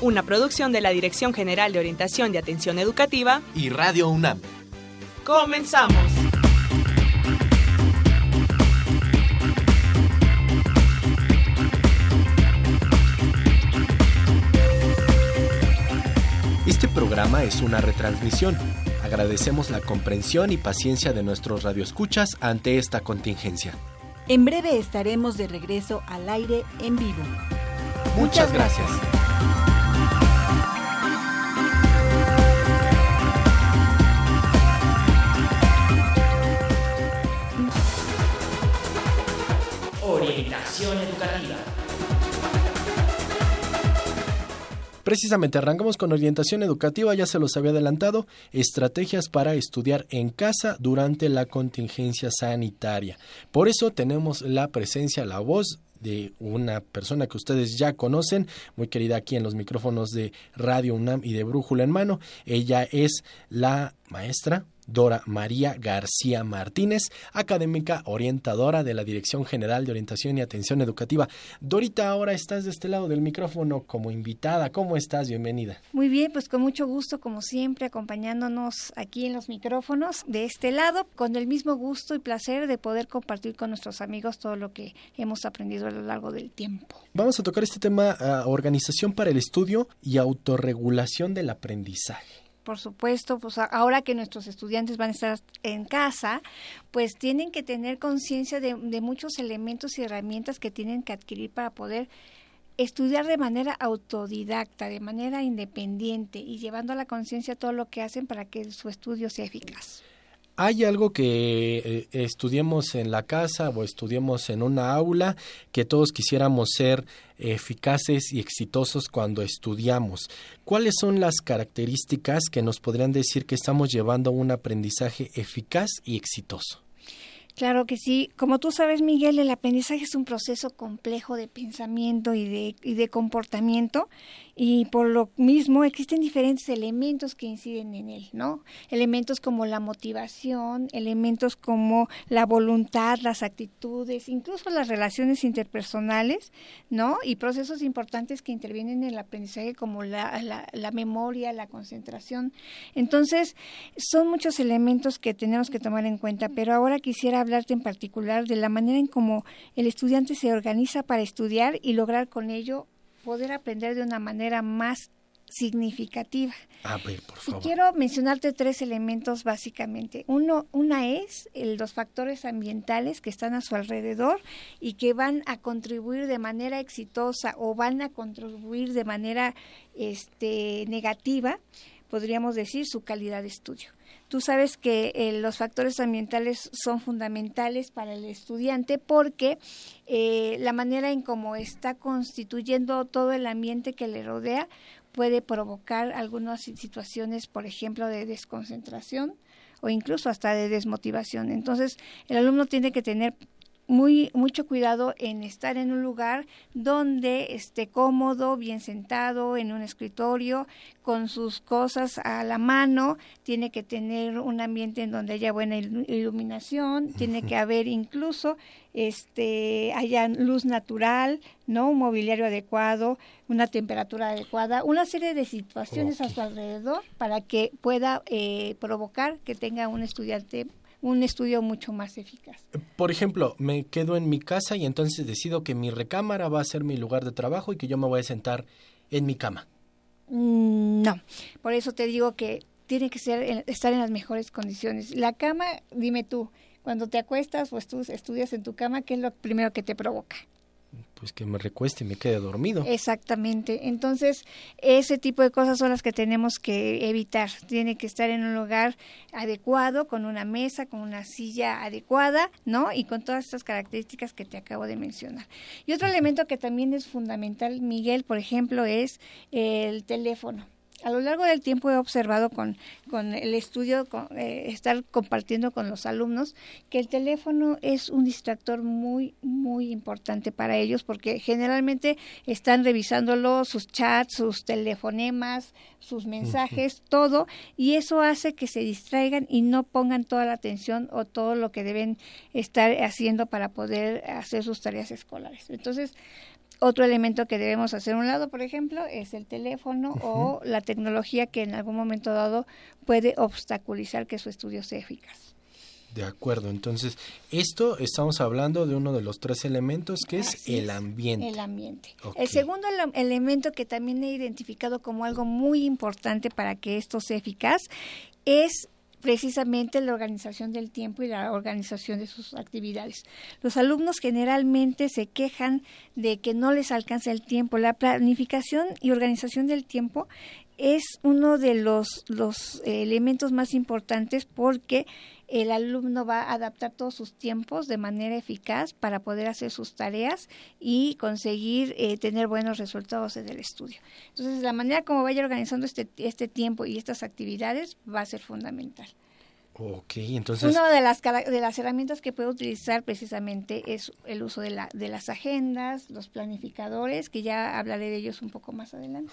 una producción de la Dirección General de Orientación y Atención Educativa y Radio UNAM. Comenzamos. Este programa es una retransmisión. Agradecemos la comprensión y paciencia de nuestros radioescuchas ante esta contingencia. En breve estaremos de regreso al aire en vivo. Muchas, gracias. Educativa. Precisamente arrancamos con orientación educativa, ya se los había adelantado, estrategias para estudiar en casa durante la contingencia sanitaria. Por eso tenemos la presencia, la voz de una persona que ustedes ya conocen, muy querida aquí en los micrófonos de Radio UNAM y de Brújula en Mano. Ella es la maestra Dora María García Martínez, académica orientadora de la Dirección General de Orientación y Atención Educativa. Dorita, ahora estás de este lado del micrófono como invitada. ¿Cómo estás? Bienvenida. Muy bien, pues con mucho gusto, como siempre, acompañándonos aquí en los micrófonos de este lado, con el mismo gusto y placer de poder compartir con nuestros amigos todo lo que hemos aprendido a lo largo del tiempo. Vamos a tocar este tema, ah, organización para el estudio y autorregulación del aprendizaje por supuesto, pues ahora que nuestros estudiantes van a estar en casa, pues tienen que tener conciencia de, de muchos elementos y herramientas que tienen que adquirir para poder estudiar de manera autodidacta, de manera independiente y llevando a la conciencia todo lo que hacen para que su estudio sea eficaz. ¿Hay algo que eh, estudiemos en la casa o estudiemos en una aula que todos quisiéramos ser eficaces y exitosos cuando estudiamos? ¿Cuáles son las características que nos podrían decir que estamos llevando un aprendizaje eficaz y exitoso? Claro que sí. Como tú sabes, Miguel, el aprendizaje es un proceso complejo de pensamiento y de, y de comportamiento y por lo mismo existen diferentes elementos que inciden en él, ¿no? Elementos como la motivación, elementos como la voluntad, las actitudes, incluso las relaciones interpersonales, ¿no? Y procesos importantes que intervienen en el aprendizaje como la, la, la memoria, la concentración. Entonces, son muchos elementos que tenemos que tomar en cuenta, pero ahora quisiera hablarte en particular de la manera en cómo el estudiante se organiza para estudiar y lograr con ello poder aprender de una manera más significativa. A ver, por favor. Y quiero mencionarte tres elementos básicamente. Uno, una es los factores ambientales que están a su alrededor y que van a contribuir de manera exitosa o van a contribuir de manera este, negativa, podríamos decir, su calidad de estudio. Tú sabes que eh, los factores ambientales son fundamentales para el estudiante porque eh, la manera en cómo está constituyendo todo el ambiente que le rodea puede provocar algunas situaciones, por ejemplo, de desconcentración o incluso hasta de desmotivación. Entonces, el alumno tiene que tener muy mucho cuidado en estar en un lugar donde esté cómodo, bien sentado en un escritorio, con sus cosas a la mano, tiene que tener un ambiente en donde haya buena iluminación, tiene que haber incluso este haya luz natural, ¿no? Un mobiliario adecuado, una temperatura adecuada, una serie de situaciones a su alrededor para que pueda eh, provocar que tenga un estudiante un estudio mucho más eficaz. Por ejemplo, me quedo en mi casa y entonces decido que mi recámara va a ser mi lugar de trabajo y que yo me voy a sentar en mi cama. Mm, no, por eso te digo que tiene que ser estar en las mejores condiciones. La cama, dime tú, cuando te acuestas o estudias en tu cama, ¿qué es lo primero que te provoca? Pues que me recueste y me quede dormido. Exactamente. Entonces, ese tipo de cosas son las que tenemos que evitar. Tiene que estar en un lugar adecuado, con una mesa, con una silla adecuada, ¿no? Y con todas estas características que te acabo de mencionar. Y otro elemento que también es fundamental, Miguel, por ejemplo, es el teléfono a lo largo del tiempo he observado con, con el estudio, eh, estar compartiendo con los alumnos, que el teléfono es un distractor muy, muy importante para ellos porque generalmente están revisándolo, sus chats, sus telefonemas, sus mensajes, todo, y eso hace que se distraigan y no pongan toda la atención o todo lo que deben estar haciendo para poder hacer sus tareas escolares. Entonces, otro elemento que debemos hacer a un lado, por ejemplo, es el teléfono o la tecnología que en algún momento dado puede obstaculizar que su estudio sea eficaz. De acuerdo, entonces esto estamos hablando de uno de los tres elementos que es el ambiente. El ambiente. El segundo elemento que también he identificado como algo muy importante para que esto sea eficaz es precisamente la organización del tiempo y la organización de sus actividades. Los alumnos generalmente se quejan de que no les alcanza el tiempo. La planificación y organización del tiempo es uno de los, los elementos más importantes porque el alumno va a adaptar todos sus tiempos de manera eficaz para poder hacer sus tareas y conseguir eh, tener buenos resultados en el estudio. Entonces, la manera como vaya organizando este, este tiempo y estas actividades va a ser fundamental. Ok, entonces... Una de las, de las herramientas que puede utilizar precisamente es el uso de, la, de las agendas, los planificadores, que ya hablaré de ellos un poco más adelante.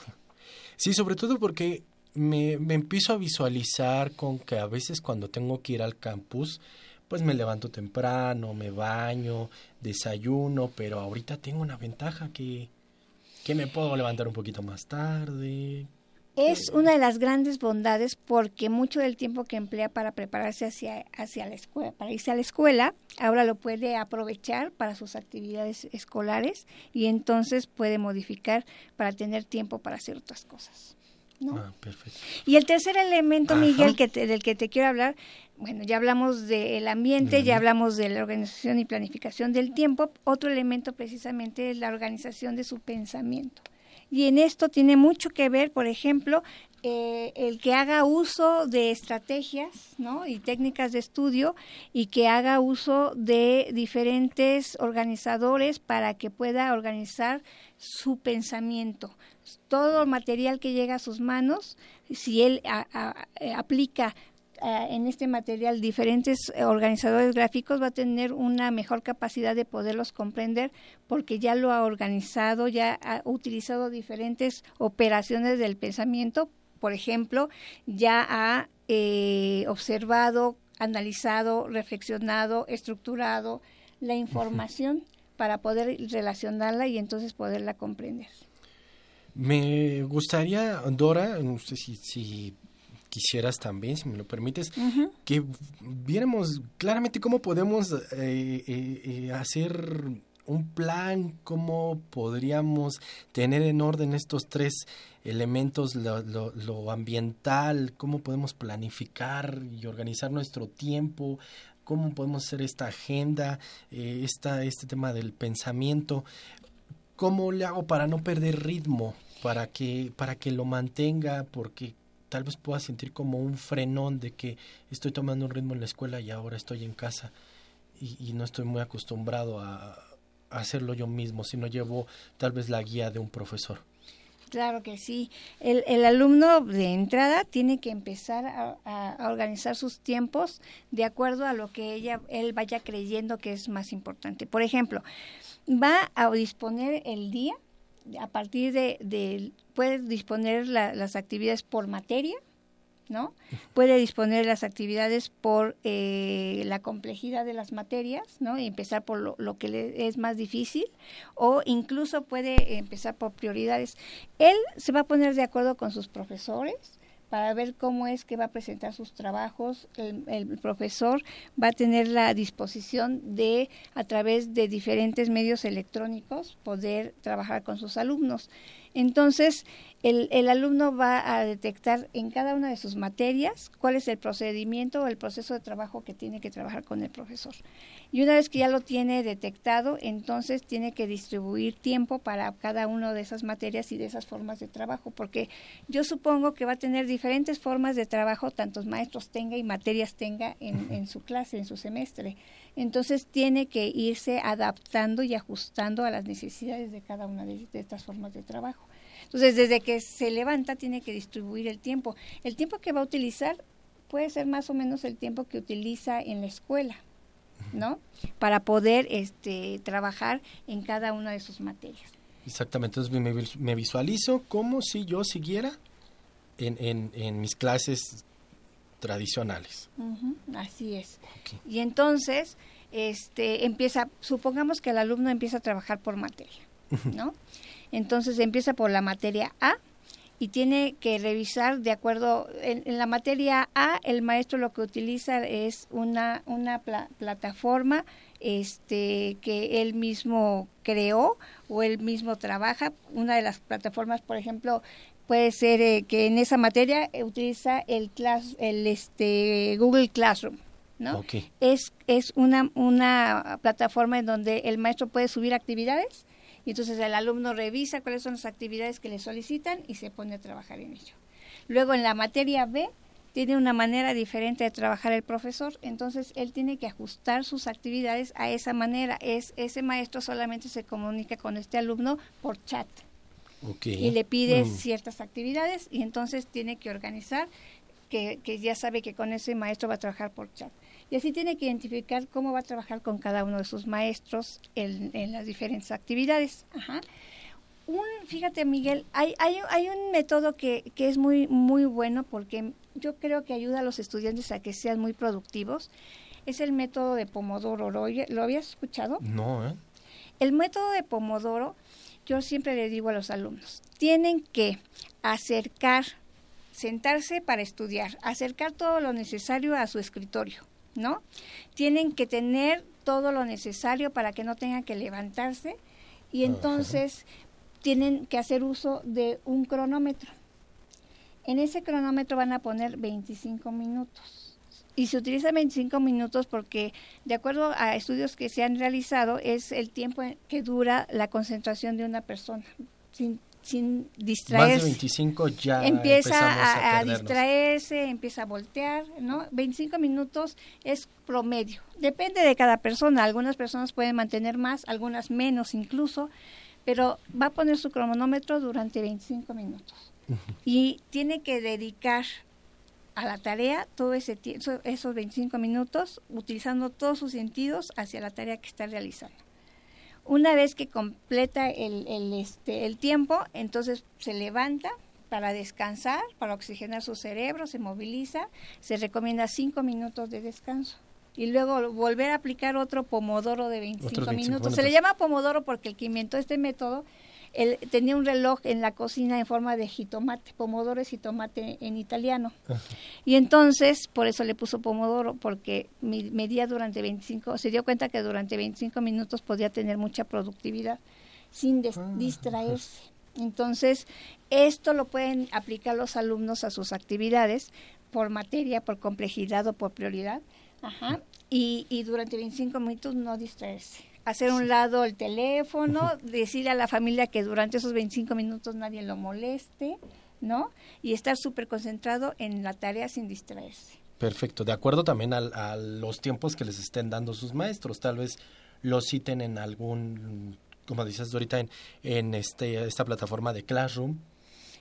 Sí, sobre todo porque me, me empiezo a visualizar con que a veces cuando tengo que ir al campus, pues me levanto temprano, me baño, desayuno, pero ahorita tengo una ventaja que, que me puedo levantar un poquito más tarde. Es una de las grandes bondades porque mucho del tiempo que emplea para prepararse hacia, hacia la escuela, para irse a la escuela, ahora lo puede aprovechar para sus actividades escolares y entonces puede modificar para tener tiempo para hacer otras cosas. Ah, y el tercer elemento, Miguel, que del que te quiero hablar, bueno, ya hablamos del ambiente, ya hablamos de la organización y planificación del tiempo. Otro elemento precisamente es la organización de su pensamiento. Y en esto tiene mucho que ver, por ejemplo, eh, el que haga uso de estrategias ¿no? y técnicas de estudio y que haga uso de diferentes organizadores para que pueda organizar su pensamiento. Todo el material que llega a sus manos, si él eh, aplica en este material diferentes organizadores gráficos va a tener una mejor capacidad de poderlos comprender porque ya lo ha organizado, ya ha utilizado diferentes operaciones del pensamiento, por ejemplo, ya ha eh, observado, analizado, reflexionado, estructurado la información para poder relacionarla y entonces poderla comprender. Me gustaría, Dora, no sé si, si quisieras también, si me lo permites, que viéramos claramente cómo podemos eh, eh, eh, hacer un plan, cómo podríamos tener en orden estos tres elementos, lo, lo, ambiental, cómo podemos planificar y organizar nuestro tiempo, cómo podemos hacer esta agenda, esta, este tema del pensamiento. ¿Cómo le hago para no perder ritmo? para que, para que lo mantenga, porque tal vez pueda sentir como un frenón de que estoy tomando un ritmo en la escuela y ahora estoy en casa y, no estoy muy acostumbrado a, hacerlo yo mismo, sino llevo tal vez la guía de un profesor. Claro que sí. El, el alumno de entrada tiene que empezar a, a, organizar sus tiempos de acuerdo a lo que ella, él vaya creyendo que es más importante. Por ejemplo, va a disponer el día a partir de, de puede disponer las actividades por materia, ¿no? Puede disponer las actividades por eh, la complejidad de las materias, ¿no? Y empezar por lo, lo que le es más difícil, o incluso puede empezar por prioridades. Él se va a poner de acuerdo con sus profesores, para ver cómo es que va a presentar sus trabajos. El, profesor va a tener la disposición de, a través de diferentes medios electrónicos, poder trabajar con sus alumnos. Entonces, el, el, alumno va a detectar en cada una de sus materias cuál es el procedimiento o el proceso de trabajo que tiene que trabajar con el profesor. Y una vez que ya lo tiene detectado, entonces tiene que distribuir tiempo para cada una de esas materias y de esas formas de trabajo, porque yo supongo que va a tener diferentes formas de trabajo, tantos maestros tenga y materias tenga en, en su clase, en su semestre. Entonces tiene que irse adaptando y ajustando a las necesidades de cada una de estas formas de trabajo. Entonces, desde que se levanta tiene que distribuir el tiempo. El tiempo que va a utilizar puede ser más o menos el tiempo que utiliza en la escuela, ¿no? Para poder este, trabajar en cada una de sus materias. Exactamente, entonces me, visualizo como si yo siguiera en, en, en mis clases tradicionales. así es. Y entonces, este, empieza, supongamos que el alumno empieza a trabajar por materia, ¿no? Entonces empieza por la materia A y tiene que revisar de acuerdo, en, la materia A el maestro lo que utiliza es una, una plataforma este, que él mismo creó o él mismo trabaja. Una de las plataformas, por ejemplo, puede ser eh, que en esa materia utiliza el, class, el este, Google Classroom. ¿no? Es, es una, una plataforma en donde el maestro puede subir actividades y entonces el alumno revisa cuáles son las actividades que le solicitan y se pone a trabajar en ello. Luego en la materia B tiene una manera diferente de trabajar el profesor, entonces él tiene que ajustar sus actividades a esa manera. Es ese maestro solamente se comunica con este alumno por chat. Y le pide mm. ciertas actividades y entonces tiene que organizar que, que ya sabe que con ese maestro va a trabajar por chat y así tiene que identificar cómo va a trabajar con cada uno de sus maestros en, las diferentes actividades. Un, fíjate Miguel, hay, hay, hay un método que, que, es muy, muy bueno porque yo creo que ayuda a los estudiantes a que sean muy productivos. Es el método de Pomodoro. ¿Lo, ¿lo habías escuchado? No, ¿eh? El método de Pomodoro, yo siempre le digo a los alumnos, tienen que acercar, sentarse para estudiar, acercar todo lo necesario a su escritorio ¿no? Tienen que tener todo lo necesario para que no tengan que levantarse y entonces tienen que hacer uso de un cronómetro. En ese cronómetro van a poner 25 minutos. Y se utiliza 25 minutos porque, de acuerdo a estudios que se han realizado, es el tiempo que dura la concentración de una persona. Sin, sin distraerse. Más de 25 ya empieza a, a, distraerse, empieza a voltear, ¿no? 25 minutos es promedio. Depende de cada persona. Algunas personas pueden mantener más, algunas menos incluso, pero va a poner su cronómetro durante 25 minutos. Y tiene que dedicar a la tarea todo ese esos 25 minutos utilizando todos sus sentidos hacia la tarea que está realizando. Una vez que completa el, el, este, el tiempo, entonces se levanta para descansar, para oxigenar su cerebro, se moviliza, se recomienda cinco minutos de descanso y luego volver a aplicar otro pomodoro de 25, minutos. Se le llama pomodoro porque el que inventó este método él tenía un reloj en la cocina en forma de jitomate, pomodoro es jitomate en italiano. Y entonces, por eso le puso pomodoro, porque medía durante 25, se dio cuenta que durante 25 minutos podía tener mucha productividad sin ah, distraerse. Entonces, esto lo pueden aplicar los alumnos a sus actividades por materia, por complejidad o por prioridad. Ajá. Y, y durante 25 minutos no distraerse hacer un lado el teléfono, decirle a la familia que durante esos 25 minutos nadie lo moleste, ¿no? Y estar súper concentrado en la tarea sin distraerse. Perfecto, de acuerdo también a, los tiempos que les estén dando sus maestros, tal vez lo citen en algún, como dices ahorita, en, en este, esta plataforma de Classroom,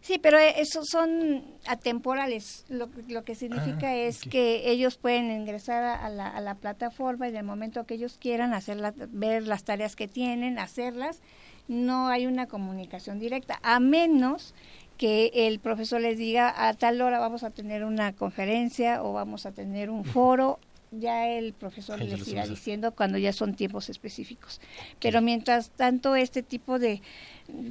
Sí, pero e, esos son atemporales. Lo, lo que significa ah, es que ellos pueden ingresar a la, a la, plataforma y en el momento que ellos quieran hacer ver las tareas que tienen, hacerlas. No hay una comunicación directa, a menos que el profesor les diga a tal hora vamos a tener una conferencia o vamos a tener un foro ya el profesor les irá diciendo cuando ya son tiempos específicos. Pero mientras tanto, este tipo de,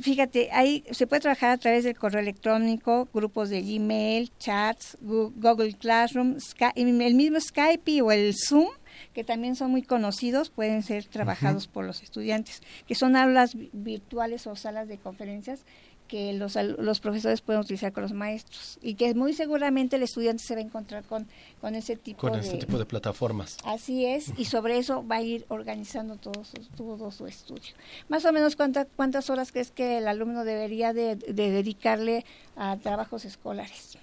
fíjate, ahí se puede trabajar a través del correo electrónico, grupos de Gmail, chats, Google Classroom, el mismo Skype o el Zoom que también son muy conocidos, pueden ser trabajados por los estudiantes, que son aulas virtuales o salas de conferencias que los, los profesores pueden utilizar con los maestros y que muy seguramente el estudiante se va a encontrar con, con ese tipo con de... este tipo de plataformas. Así es, y sobre eso va a ir organizando todo su, todo su estudio. Más o menos, ¿cuántas ¿cuántas horas crees que el alumno debería de, de dedicarle a trabajos escolares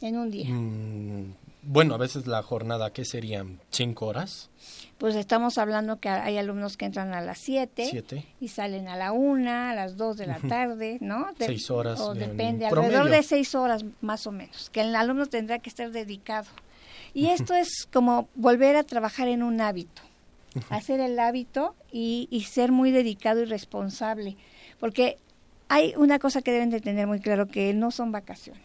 en un día? Mm, bueno, a veces la jornada, ¿qué serían? ¿Cinco horas? Pues estamos hablando que hay alumnos que entran a las 7 Siete. y salen a la 1, a las 2 de la tarde, ¿no? De- Seis horas O de- depende, promedio. alrededor de 6 horas más o menos, que el alumno tendrá que estar dedicado. Y esto es como volver a trabajar en un hábito, hacer el hábito y, y ser muy dedicado y responsable, porque hay una cosa que deben de tener muy claro, que no son vacaciones.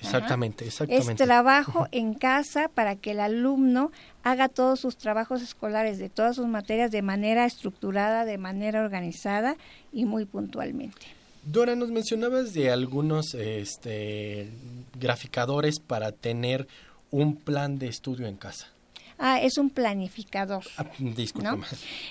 Exactamente, Es exactamente. trabajo en casa para que el alumno haga todos sus trabajos escolares de todas sus materias de manera estructurada, de manera organizada y muy puntualmente. Dora, nos mencionabas de algunos este, graficadores para tener un plan de estudio en casa. Ah, es un planificador. Ah.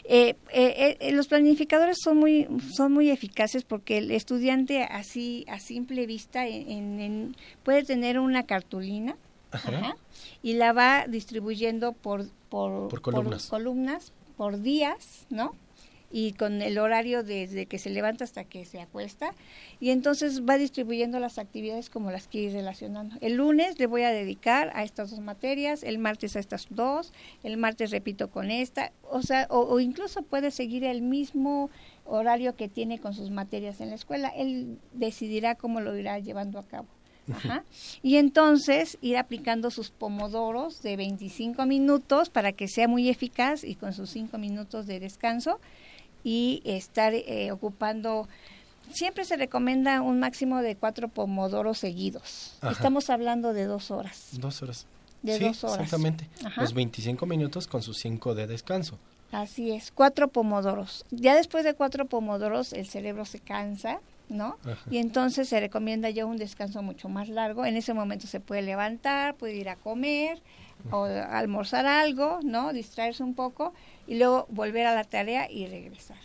Eh, eh, eh, los planificadores son muy son muy eficaces porque el estudiante así a simple vista en- puede tener una cartulina Ajá. ajá, y la va distribuyendo por por, Por columnas. columnas, por días, ¿no? Y con el horario desde que se levanta hasta que se acuesta. Y entonces va distribuyendo las actividades como las quiere ir relacionando. El lunes le voy a dedicar a estas dos materias, el martes a estas dos, el martes repito con esta. O sea, o, o incluso puede seguir el mismo horario que tiene con sus materias en la escuela. Él decidirá cómo lo irá llevando a cabo. Ajá. Y entonces ir aplicando sus pomodoros de 25 minutos para que sea muy eficaz y con sus 5 minutos de descanso y estar eh, ocupando. Siempre se recomienda un máximo de cuatro pomodoros seguidos. Ajá. Estamos hablando de dos horas. Dos horas. De sí, dos horas. exactamente. Ajá. Los 25 minutos con sus 5 de descanso. Así es, cuatro pomodoros. Ya después de cuatro pomodoros el cerebro se cansa, ¿no? Ajá. Y entonces se recomienda ya un descanso mucho más largo. En ese momento se puede levantar, puede ir a comer o a almorzar algo, ¿no? Distraerse un poco y luego volver a la tarea y regresar.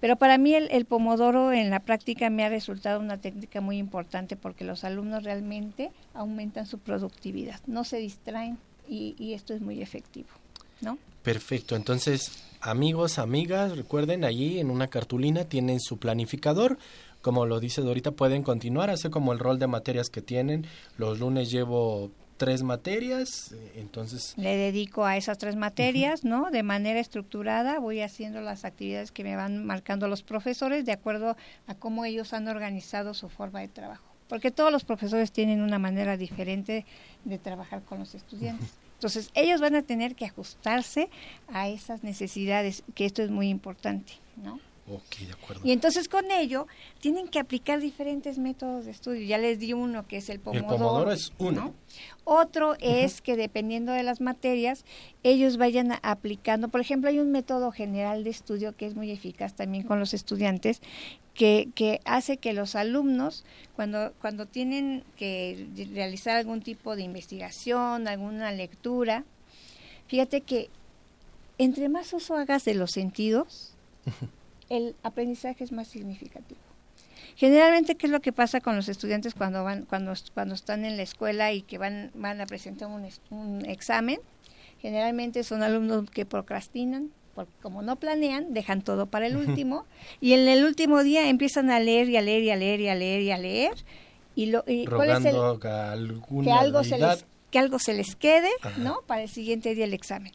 Pero para mí el, el pomodoro en la práctica me ha resultado una técnica muy importante porque los alumnos realmente aumentan su productividad, no se distraen y, y esto es muy efectivo, ¿no? Perfecto, entonces amigos, amigas, recuerden allí en una cartulina tienen su planificador. Como lo dice Dorita, pueden continuar, hacer como el rol de materias que tienen. Los lunes llevo tres materias, eh, entonces le dedico a esas tres materias, ¿no? De manera estructurada voy haciendo las actividades que me van marcando los profesores de acuerdo a cómo ellos han organizado su forma de trabajo. Porque todos los profesores tienen una manera diferente de trabajar con los estudiantes. Entonces, ellos van a tener que ajustarse a esas necesidades, que esto es muy importante, ¿no? Ok, de acuerdo. Y entonces con ello tienen que aplicar diferentes métodos de estudio. Ya les di uno que es el pomodoro. pomodoro es uno. ¿no? Otro es que dependiendo de las materias, ellos vayan aplicando. Por ejemplo, hay un método general de estudio que es muy eficaz también con los estudiantes, que, que hace que los alumnos, cuando, cuando tienen que realizar algún tipo de investigación, alguna lectura, fíjate que entre más uso hagas de los sentidos, el aprendizaje es más significativo. Generalmente, ¿qué es lo que pasa con los estudiantes cuando van, cuando, cuando están en la escuela y que van, van a presentar un, examen? Generalmente son alumnos que procrastinan, porque como no planean, dejan todo para el último, y en el último día empiezan a leer y a leer y a leer y a leer y a leer. Y, lo, y ¿cuál es el, alguna que algo se les que algo se les quede, Ajá. ¿no? Para el siguiente día el examen.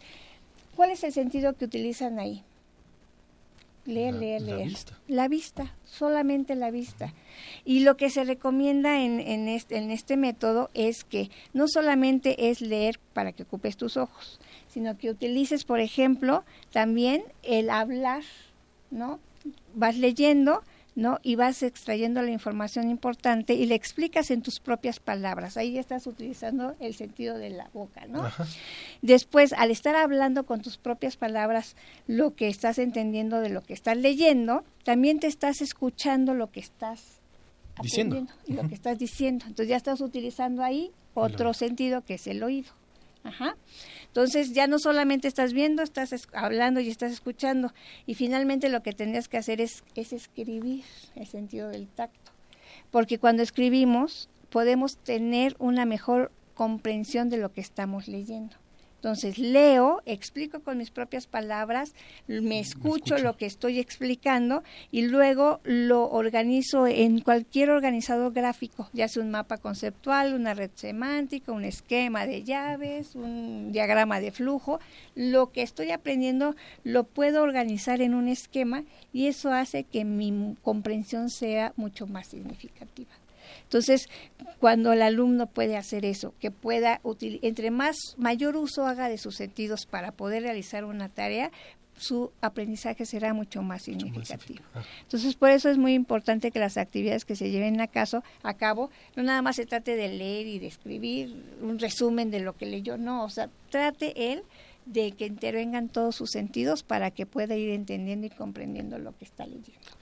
¿Cuál es el sentido que utilizan ahí? Leer, La- leer, la leer. vista. La vista, solamente la vista. Y lo que se recomienda en, en, este, en este método es que no solamente es leer para que ocupes tus ojos, sino que utilices, por ejemplo, también el hablar, ¿no? Vas leyendo, ¿no? Y vas extrayendo la información importante y le explicas en tus propias palabras. Ahí ya estás utilizando el sentido de la boca, ¿no? Ajá. Después, al estar hablando con tus propias palabras lo que estás entendiendo de lo que estás leyendo, también te estás escuchando lo que estás Diciendo. y lo que estás diciendo. Entonces ya estás utilizando ahí otro sentido que es el oído. Ajá. Entonces ya no solamente estás viendo, estás es- hablando y estás escuchando. Y finalmente lo que tendrías que hacer es, es escribir el sentido del tacto. porque cuando escribimos podemos tener una mejor comprensión de lo que estamos leyendo. Entonces leo, explico con mis propias palabras, me escucho, lo que estoy explicando y luego lo organizo en cualquier organizador gráfico, ya sea un mapa conceptual, una red semántica, un esquema de llaves, un diagrama de flujo. Lo que estoy aprendiendo lo puedo organizar en un esquema y eso hace que mi comprensión sea mucho más significativa. Entonces, cuando el alumno puede hacer eso, que pueda, entre más mayor uso haga de sus sentidos para poder realizar una tarea, su aprendizaje será mucho más significativo. Entonces, por eso es muy importante que las actividades que se lleven a, caso, a cabo no nada más se trate de leer y de escribir un resumen de lo que leyó, no, o sea, trate él de que intervengan todos sus sentidos para que pueda ir entendiendo y comprendiendo lo que está leyendo.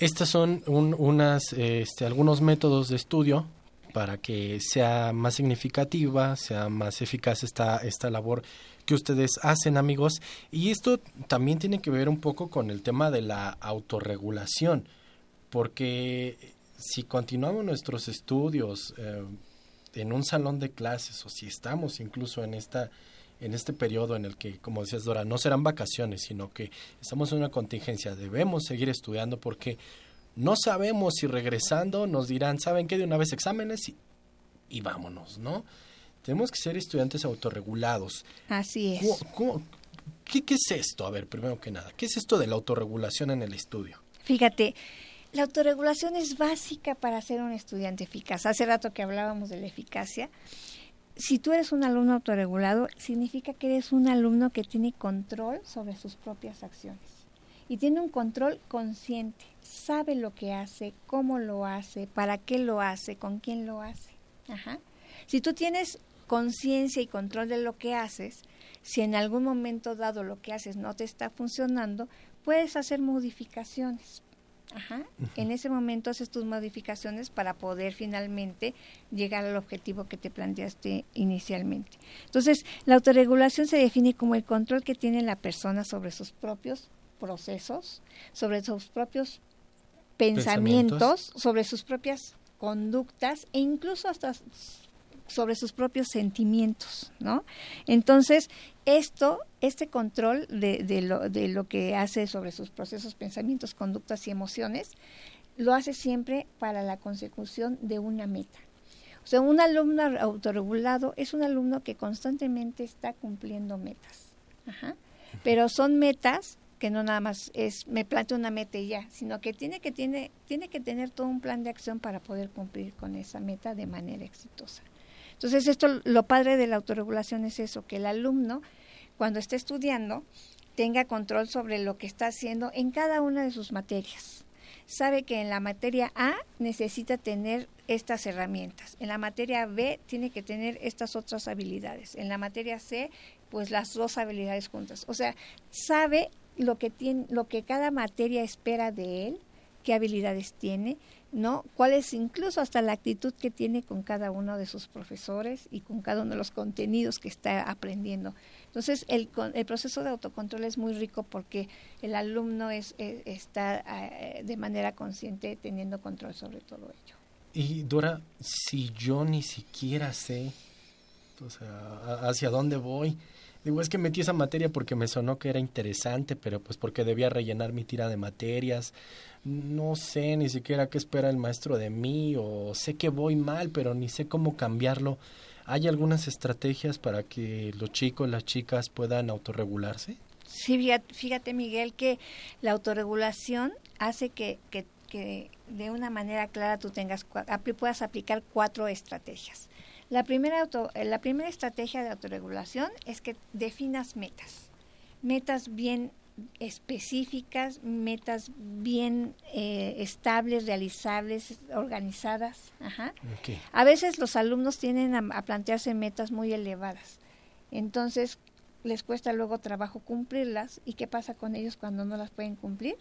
Estos son unas, este, algunos métodos de estudio para que sea más significativa, sea más eficaz esta, esta labor que ustedes hacen, amigos. Y esto también tiene que ver un poco con el tema de la autorregulación, porque si continuamos nuestros estudios eh, en un salón de clases o si estamos incluso en esta en este periodo en el que, como decías Dora, no serán vacaciones, sino que estamos en una contingencia, debemos seguir estudiando porque no sabemos si regresando nos dirán, ¿saben qué? De una vez exámenes y, y vámonos, ¿no? Tenemos que ser estudiantes autorregulados. Así es. qué, ¿Qué es esto? A ver, primero que nada, ¿qué es esto de la autorregulación en el estudio? Fíjate, la autorregulación es básica para ser un estudiante eficaz. Hace rato que hablábamos de la eficacia si tú eres un alumno autorregulado, significa que eres un alumno que tiene control sobre sus propias acciones. Y tiene un control consciente, sabe lo que hace, cómo lo hace, para qué lo hace, con quién lo hace. Si tú tienes conciencia y control de lo que haces, si en algún momento dado lo que haces no te está funcionando, puedes hacer modificaciones. Ajá. En ese momento haces tus modificaciones para poder finalmente llegar al objetivo que te planteaste inicialmente. Entonces, la autorregulación se define como el control que tiene la persona sobre sus propios procesos, sobre sus propios pensamientos, sobre sus propias conductas e incluso hasta sobre sus propios sentimientos, ¿no? Entonces, esto, este control de, de, lo, de lo que hace sobre sus procesos, pensamientos, conductas y emociones, lo hace siempre para la consecución de una meta. O sea, un alumno autorregulado es un alumno que constantemente está cumpliendo metas. Ajá. Pero son metas que no nada más es me planteo una meta y ya, sino que tiene que tiene tiene que tener todo un plan de acción para poder cumplir con esa meta de manera exitosa. Entonces, esto, lo padre de la autorregulación es eso, que el alumno, cuando esté estudiando, tenga control sobre lo que está haciendo en cada una de sus materias. Sabe que en la materia A necesita tener estas herramientas, en la materia B tiene que tener estas otras habilidades, en la materia C, pues las dos habilidades juntas. O sea, sabe lo que tiene, lo que cada materia espera de él, qué habilidades tiene, ¿no? ¿Cuál es incluso hasta la actitud que tiene con cada uno de sus profesores y con cada uno de los contenidos que está aprendiendo? Entonces, el, el proceso de autocontrol es muy rico porque el alumno es, eh, está eh, de manera consciente teniendo control sobre todo ello. Y Dora, si yo ni siquiera sé o hacia dónde voy, Digo, es que metí esa materia porque me sonó que era interesante, pero pues porque debía rellenar mi tira de materias no sé ni siquiera qué espera el maestro de mí o sé que voy mal, pero ni sé cómo cambiarlo. ¿Hay algunas estrategias para que los chicos, las chicas puedan autorregularse? Sí, fíjate Miguel que la autorregulación hace que, que, que de una manera clara tú tengas puedas aplicar cuatro estrategias. La primera, auto, la primera estrategia de autorregulación es que definas metas, metas bien específicas, metas bien eh, estables, realizables, organizadas. A veces los alumnos tienen a, plantearse metas muy elevadas. Entonces les cuesta luego trabajo cumplirlas. ¿Y qué pasa con ellos cuando no las pueden cumplir?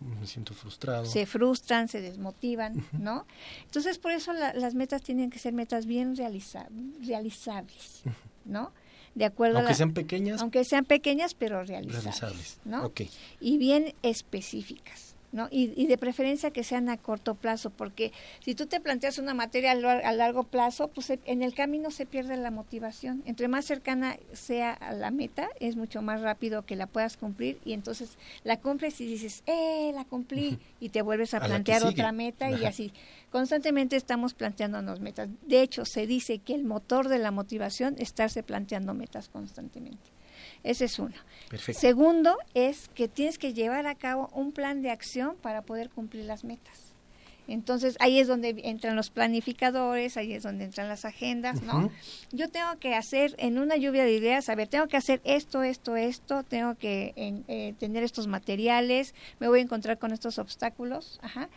Me siento frustrado. Se frustran, se desmotivan, ¿no? Entonces por eso las metas tienen que ser metas bien realizables, ¿no? de acuerdo aunque sean pequeñas aunque sean pequeñas pero realizables, ¿no? y bien específicas ¿no? Y, de preferencia que sean a corto plazo, porque si tú te planteas una materia a, largo plazo, pues en el camino se pierde la motivación. Entre más cercana sea a la meta, es mucho más rápido que la puedas cumplir y entonces la cumples y dices, ¡eh, la cumplí! Y te vuelves a, plantear otra meta y así. Constantemente estamos planteándonos metas. De hecho, se dice que el motor de la motivación es estarse planteando metas constantemente. Ese es uno. Segundo es que tienes que llevar a cabo un plan de acción para poder cumplir las metas. Entonces ahí es donde entran los planificadores, ahí es donde entran las agendas, ¿no? Yo tengo que hacer en una lluvia de ideas, a ver, tengo que hacer esto, esto, esto, tengo que eh, tener estos materiales, me voy a encontrar con estos obstáculos, ajá,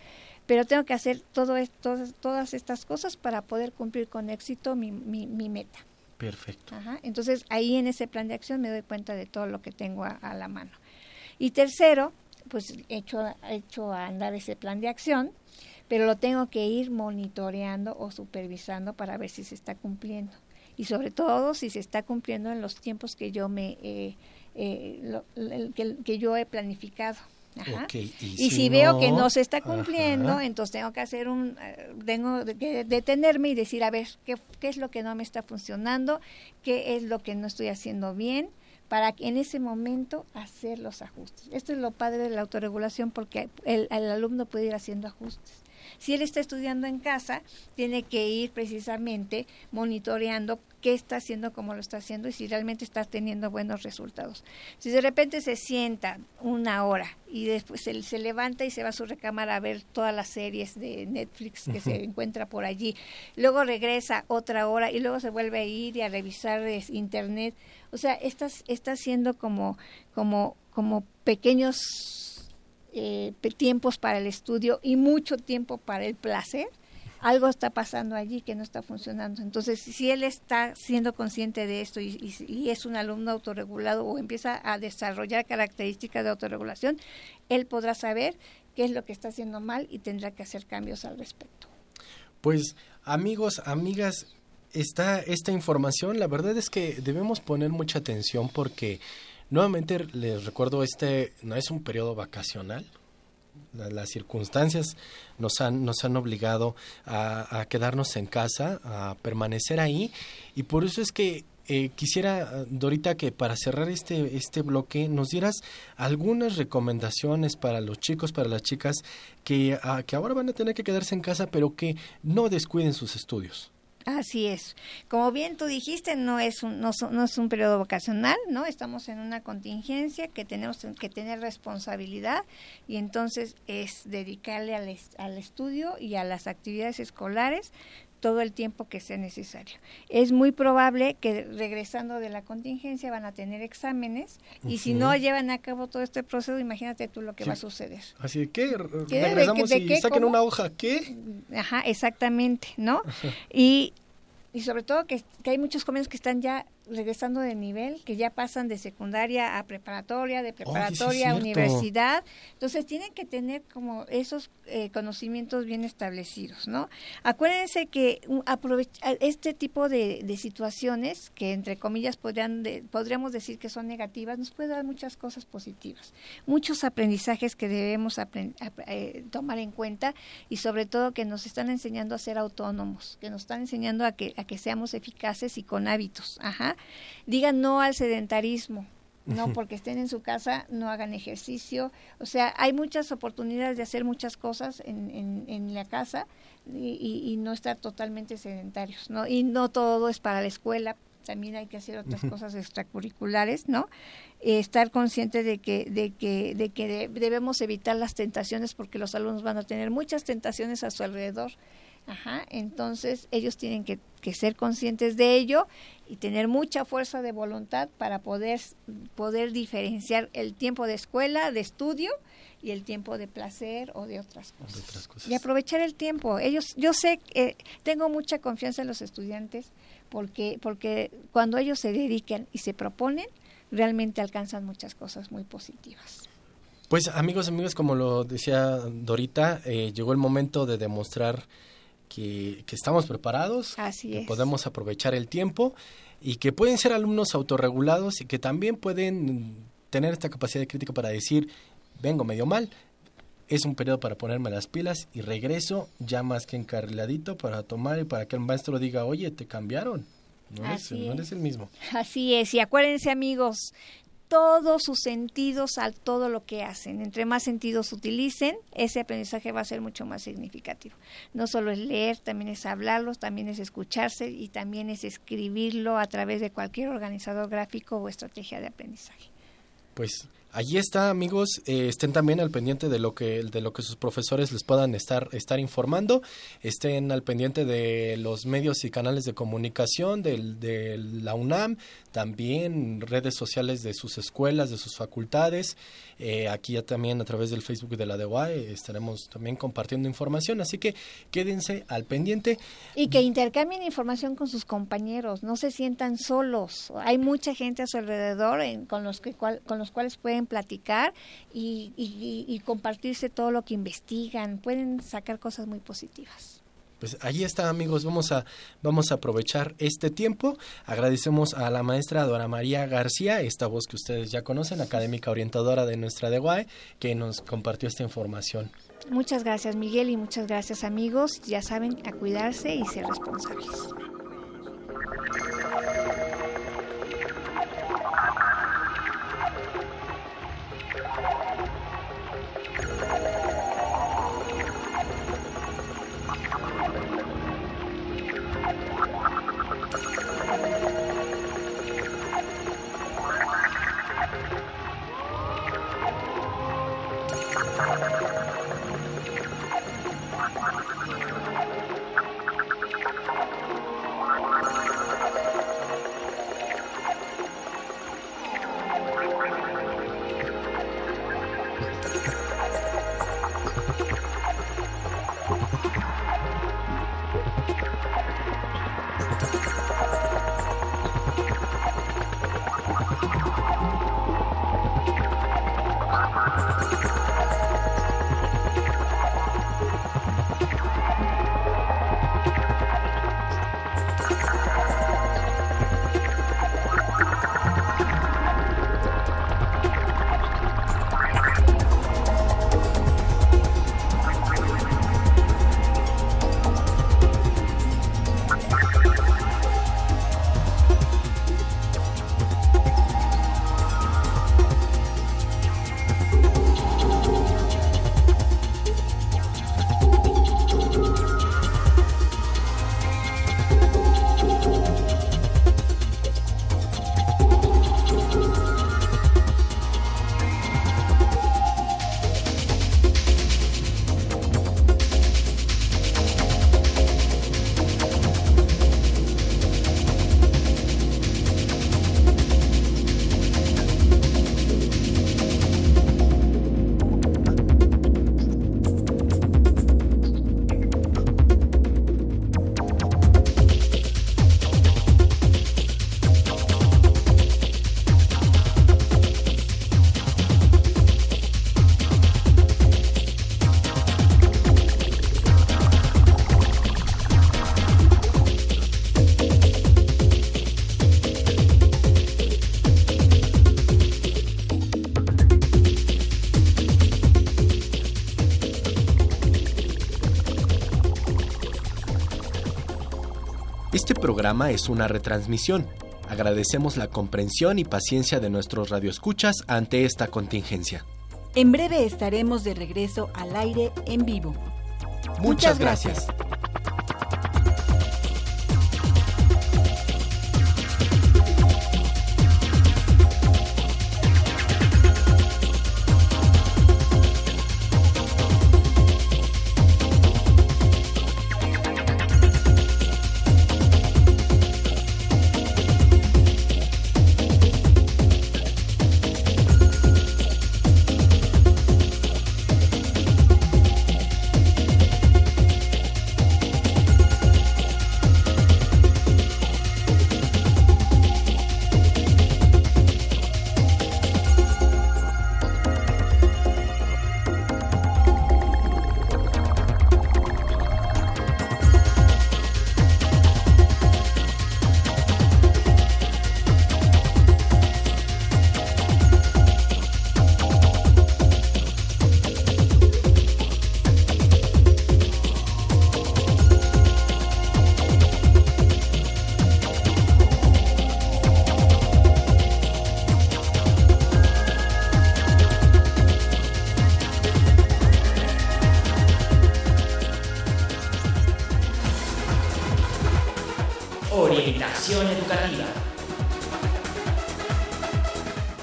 pero tengo que hacer todo esto, todas estas cosas para poder cumplir con éxito mi, mi, mi meta. Perfecto. Entonces ahí en ese plan de acción me doy cuenta de todo lo que tengo a, la mano. Y tercero, pues he hecho, hecho a andar ese plan de acción, pero lo tengo que ir monitoreando o supervisando para ver si se está cumpliendo. Y sobre todo si se está cumpliendo en los tiempos que yo me eh, eh, que yo he planificado y, si, veo que no se está cumpliendo, entonces tengo que hacer un, eh, tengo que detenerme y decir, a ver, ¿qué, ¿qué es lo que no me está funcionando? ¿Qué es lo que no estoy haciendo bien? para que en ese momento hacer los ajustes. Esto es lo padre de la autorregulación porque el, el alumno puede ir haciendo ajustes. Si él está estudiando en casa, tiene que ir precisamente monitoreando qué está haciendo, cómo lo está haciendo y si realmente está teniendo buenos resultados. Si de repente se sienta una hora y después se, levanta y se va a su recámara a ver todas las series de Netflix que se encuentra por allí, luego regresa otra hora y luego se vuelve a ir y a revisar internet, o sea, está, está haciendo como, como, como pequeños eh, tiempos para el estudio y mucho tiempo para el placer, algo está pasando allí que no está funcionando. Entonces, si él está siendo consciente de esto y, es un alumno autorregulado o empieza a desarrollar características de autorregulación, él podrá saber qué es lo que está haciendo mal y tendrá que hacer cambios al respecto. Pues amigos, amigas, está esta información, la verdad es que debemos poner mucha atención porque Nuevamente les recuerdo, este no es un periodo vacacional. las circunstancias nos han, nos han obligado a, quedarnos en casa, a permanecer ahí. Y por eso es que eh, quisiera, Dorita, que para cerrar este, este bloque nos dieras algunas recomendaciones para los chicos, para las chicas que, ah, que ahora van a tener que quedarse en casa, pero que no descuiden sus estudios. Así es. Como bien tú dijiste, no es un, no, es un periodo vocacional, ¿no? Estamos en una contingencia que tenemos que tener responsabilidad y entonces es dedicarle al, al estudio y a las actividades escolares todo el tiempo que sea necesario. Es muy probable que regresando de la contingencia van a tener exámenes y si no llevan a cabo todo este proceso, imagínate tú lo que va a suceder. Así que regresamos y saquen una hoja, ¿qué? Ajá, exactamente, ¿no? Y y sobre todo que, que, hay muchos jóvenes que están ya regresando de nivel, que ya pasan de secundaria a preparatoria, de preparatoria a universidad. Entonces tienen que tener como esos eh, conocimientos bien establecidos, ¿no? Acuérdense que este tipo de, situaciones, que entre comillas podrían podríamos decir que son negativas, nos puede dar muchas cosas positivas, muchos aprendizajes que debemos eh, tomar en cuenta y sobre todo que nos están enseñando a ser autónomos, que nos están enseñando a que, a que seamos eficaces y con hábitos. Ajá digan no al sedentarismo, no porque estén en su casa, no hagan ejercicio. O sea, hay muchas oportunidades de hacer muchas cosas en, en, la casa y, no estar totalmente sedentarios, ¿no? Y no todo es para la escuela, también hay que hacer otras cosas extracurriculares, ¿no? estar consciente de que, de que, de que debemos evitar las tentaciones porque los alumnos van a tener muchas tentaciones a su alrededor Ajá, entonces ellos tienen que, ser conscientes de ello y tener mucha fuerza de voluntad para poder, poder diferenciar el tiempo de escuela, de estudio y el tiempo de placer o de otras cosas. Y aprovechar el tiempo. Ellos, yo sé que tengo mucha confianza en los estudiantes porque, porque cuando ellos se dedican y se proponen, realmente alcanzan muchas cosas muy positivas. Pues amigos, amigos, como lo decía Dorita, eh, llegó el momento de demostrar que, estamos preparados, que podemos aprovechar el tiempo y que pueden ser alumnos autorregulados y que también pueden tener esta capacidad de crítica para decir, vengo medio mal, es un periodo para ponerme las pilas y regreso ya más que encarriladito para tomar y para que el maestro diga, oye, te cambiaron. No eres, no eres el mismo. Así es. Y acuérdense amigos, todos sus sentidos a todo lo que hacen. Entre más sentidos utilicen, ese aprendizaje va a ser mucho más significativo. No solo es leer, también es hablarlo, también es escucharse y también es escribirlo a través de cualquier organizador gráfico o estrategia de aprendizaje. Pues Allí está, amigos. Eh, estén también al pendiente de lo que de lo que sus profesores les puedan estar estar informando. Estén al pendiente de los medios y canales de comunicación de la UNAM, también redes sociales de sus escuelas, de sus facultades. Eh, aquí ya también a través del Facebook de la DEUAE estaremos también compartiendo información, así que quédense al pendiente. Y que intercambien información con sus compañeros, no se sientan solos. Hay mucha gente a su alrededor con, los que, con los cuales pueden platicar y compartirse todo lo que investigan, pueden sacar cosas muy positivas pues ahí está amigos, vamos a, vamos a aprovechar este tiempo. Agradecemos a la maestra Dora María García, esta voz que ustedes ya conocen, académica orientadora de nuestra DEGUAE, que nos compartió esta información. Muchas gracias Miguel y muchas gracias amigos. Ya saben, a cuidarse y ser responsables. Programa es una retransmisión. Agradecemos la comprensión y paciencia de nuestros radioescuchas ante esta contingencia. En breve estaremos de regreso al aire en vivo. Muchas, gracias.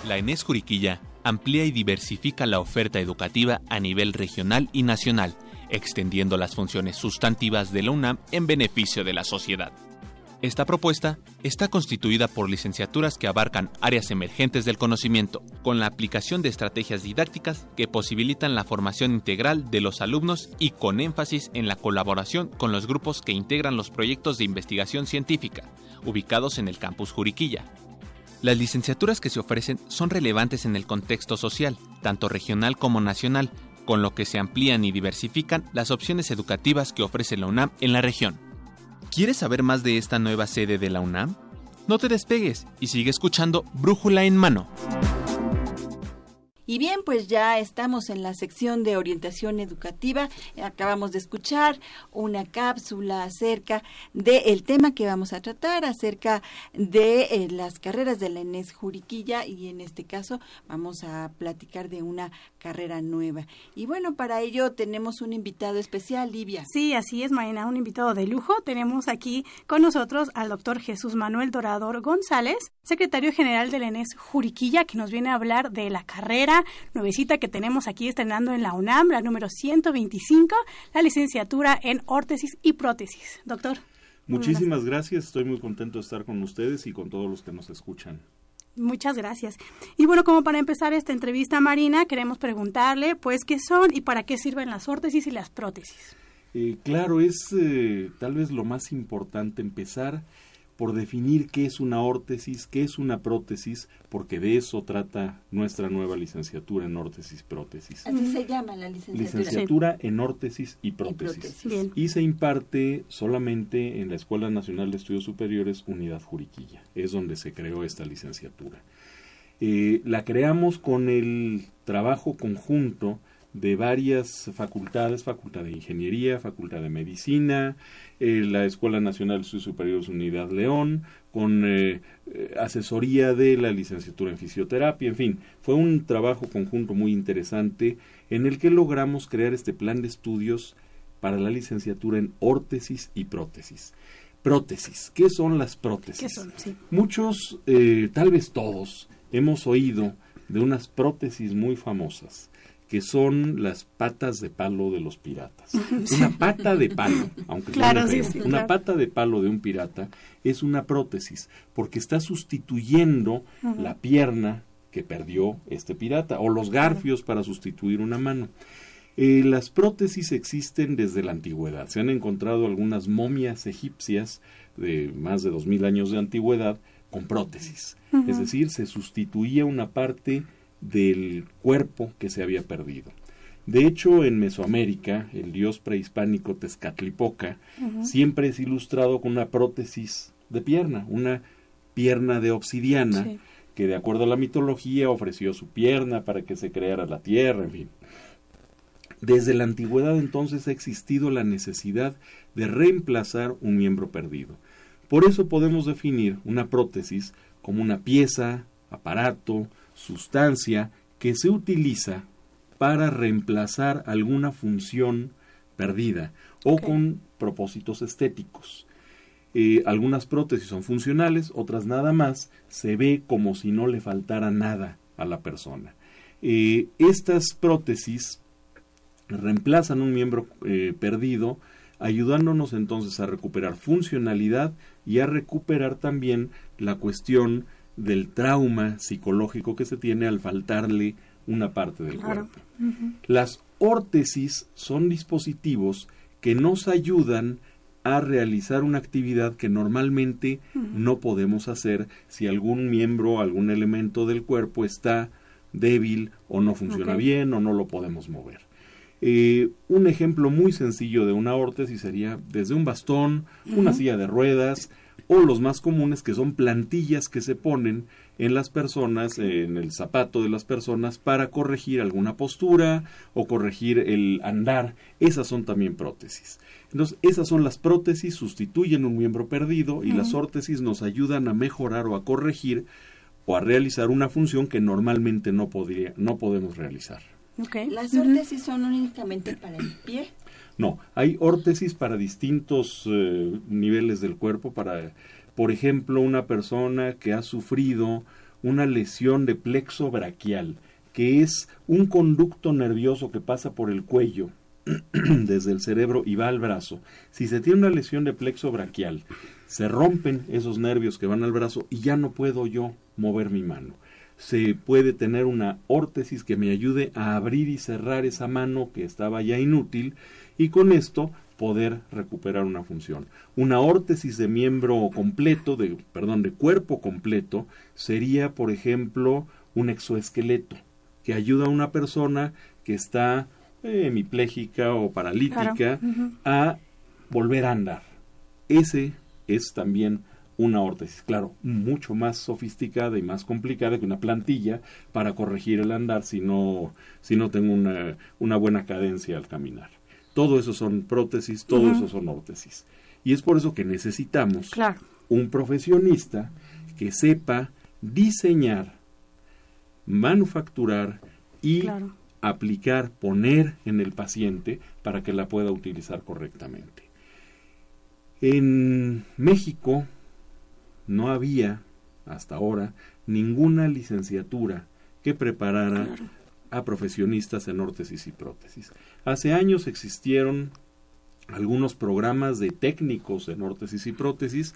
La ENES Juriquilla amplía y diversifica la oferta educativa a nivel regional y nacional, extendiendo las funciones sustantivas de la UNAM en beneficio de la sociedad. Esta propuesta está constituida por licenciaturas que abarcan áreas emergentes del conocimiento, con la aplicación de estrategias didácticas que posibilitan la formación integral de los alumnos y con énfasis en la colaboración con los grupos que integran los proyectos de investigación científica, ubicados en el campus Juriquilla. Las licenciaturas que se ofrecen son relevantes en el contexto social, tanto regional como nacional, con lo que se amplían y diversifican las opciones educativas que ofrece la UNAM en la región. ¿Quieres saber más de esta nueva sede de la UNAM? No te despegues y sigue escuchando Brújula en mano. Y bien, pues ya estamos en la sección de orientación educativa. Acabamos de escuchar una cápsula acerca del tema que vamos a tratar, acerca de eh, las carreras de la ENES Juriquilla y en este caso vamos a platicar de una carrera nueva. Y bueno, para ello tenemos un invitado especial, Livia. Sí, así es, Marina, un invitado de lujo. Tenemos aquí con nosotros al doctor Jesús Manuel Dorador González, secretario general de la ENES Juriquilla, que nos viene a hablar de la carrera nuevecita que tenemos aquí estrenando en la UNAM, la número 125, la licenciatura en órtesis y prótesis. Doctor. Muchísimas gracias, estoy muy contento de estar con ustedes y con todos los que nos escuchan. Muchas gracias. Y bueno, como para empezar esta entrevista, Marina, queremos preguntarle, pues, ¿qué son y para qué sirven las órtesis y las prótesis? Eh, claro, es eh, tal vez lo más importante empezar por definir qué es una órtesis, qué es una prótesis, porque de eso trata nuestra nueva licenciatura en órtesis prótesis. Así se llama la licenciatura. Licenciatura en órtesis y prótesis. Y, se imparte solamente en la Escuela Nacional de Estudios Superiores Unidad Juriquilla. Es donde se creó esta licenciatura. Eh, la creamos con el trabajo conjunto de varias facultades, Facultad de Ingeniería, Facultad de Medicina, eh, la Escuela Nacional de Estudios Superiores Unidad León, con eh, eh, asesoría de la licenciatura en fisioterapia, en fin, fue un trabajo conjunto muy interesante en el que logramos crear este plan de estudios para la licenciatura en órtesis y prótesis. Prótesis, ¿qué son las prótesis? ¿Qué son? Muchos, tal vez todos, hemos oído de unas prótesis muy famosas que son las patas de palo de los piratas. Una pata de palo, aunque claro, una pata de palo de un pirata es una prótesis, porque está sustituyendo la pierna que perdió este pirata, o los garfios para sustituir una mano. Eh, las prótesis existen desde la antigüedad. Se han encontrado algunas momias egipcias de más de dos mil años de antigüedad con prótesis. Es decir, se sustituía una parte del cuerpo que se había perdido. De hecho, en Mesoamérica, el dios prehispánico Tezcatlipoca siempre es ilustrado con una prótesis de pierna, una pierna de obsidiana, que de acuerdo a la mitología ofreció su pierna para que se creara la tierra, en fin. Desde la antigüedad entonces ha existido la necesidad de reemplazar un miembro perdido. Por eso podemos definir una prótesis como una pieza, aparato, sustancia que se utiliza para reemplazar alguna función perdida o con propósitos estéticos. Eh, algunas prótesis son funcionales, otras nada más, se ve como si no le faltara nada a la persona. Eh, estas prótesis reemplazan un miembro eh, perdido, ayudándonos entonces a recuperar funcionalidad y a recuperar también la cuestión del trauma psicológico que se tiene al faltarle una parte del cuerpo. Las órtesis son dispositivos que nos ayudan a realizar una actividad que normalmente no podemos hacer si algún miembro, algún elemento del cuerpo está débil o no funciona bien o no lo podemos mover. Eh, un ejemplo muy sencillo de una órtesis sería desde un bastón, una silla de ruedas, o los más comunes que son plantillas que se ponen en las personas, en el zapato de las personas para corregir alguna postura o corregir el andar. Esas son también prótesis. Entonces, esas son las prótesis, sustituyen un miembro perdido y las órtesis nos ayudan a mejorar o a corregir o a realizar una función que normalmente no, podría, no podemos realizar. ¿Las órtesis son únicamente para el pie? No, hay órtesis para distintos eh, niveles del cuerpo, para, por ejemplo, una persona que ha sufrido una lesión de plexo braquial, que es un conducto nervioso que pasa por el cuello desde el cerebro y va al brazo. Si se tiene una lesión de plexo braquial, se rompen esos nervios que van al brazo y ya no puedo yo mover mi mano. Se puede tener una órtesis que me ayude a abrir y cerrar esa mano que estaba ya inútil y con esto poder recuperar una función. Una órtesis de miembro completo, de, perdón, de cuerpo completo, sería, por ejemplo, un exoesqueleto, que ayuda a una persona que está eh, hemipléjica o paralítica a volver a andar. Ese es también una órtesis, claro, mucho más sofisticada y más complicada que una plantilla para corregir el andar si no, si no tengo una, una buena cadencia al caminar. Todo eso son prótesis, todo eso son órtesis. Y es por eso que necesitamos un profesionista que sepa diseñar, manufacturar y aplicar, poner en el paciente para que la pueda utilizar correctamente. En México no había hasta ahora ninguna licenciatura que preparara a profesionistas en órtesis y prótesis. Hace años existieron algunos programas de técnicos en órtesis y prótesis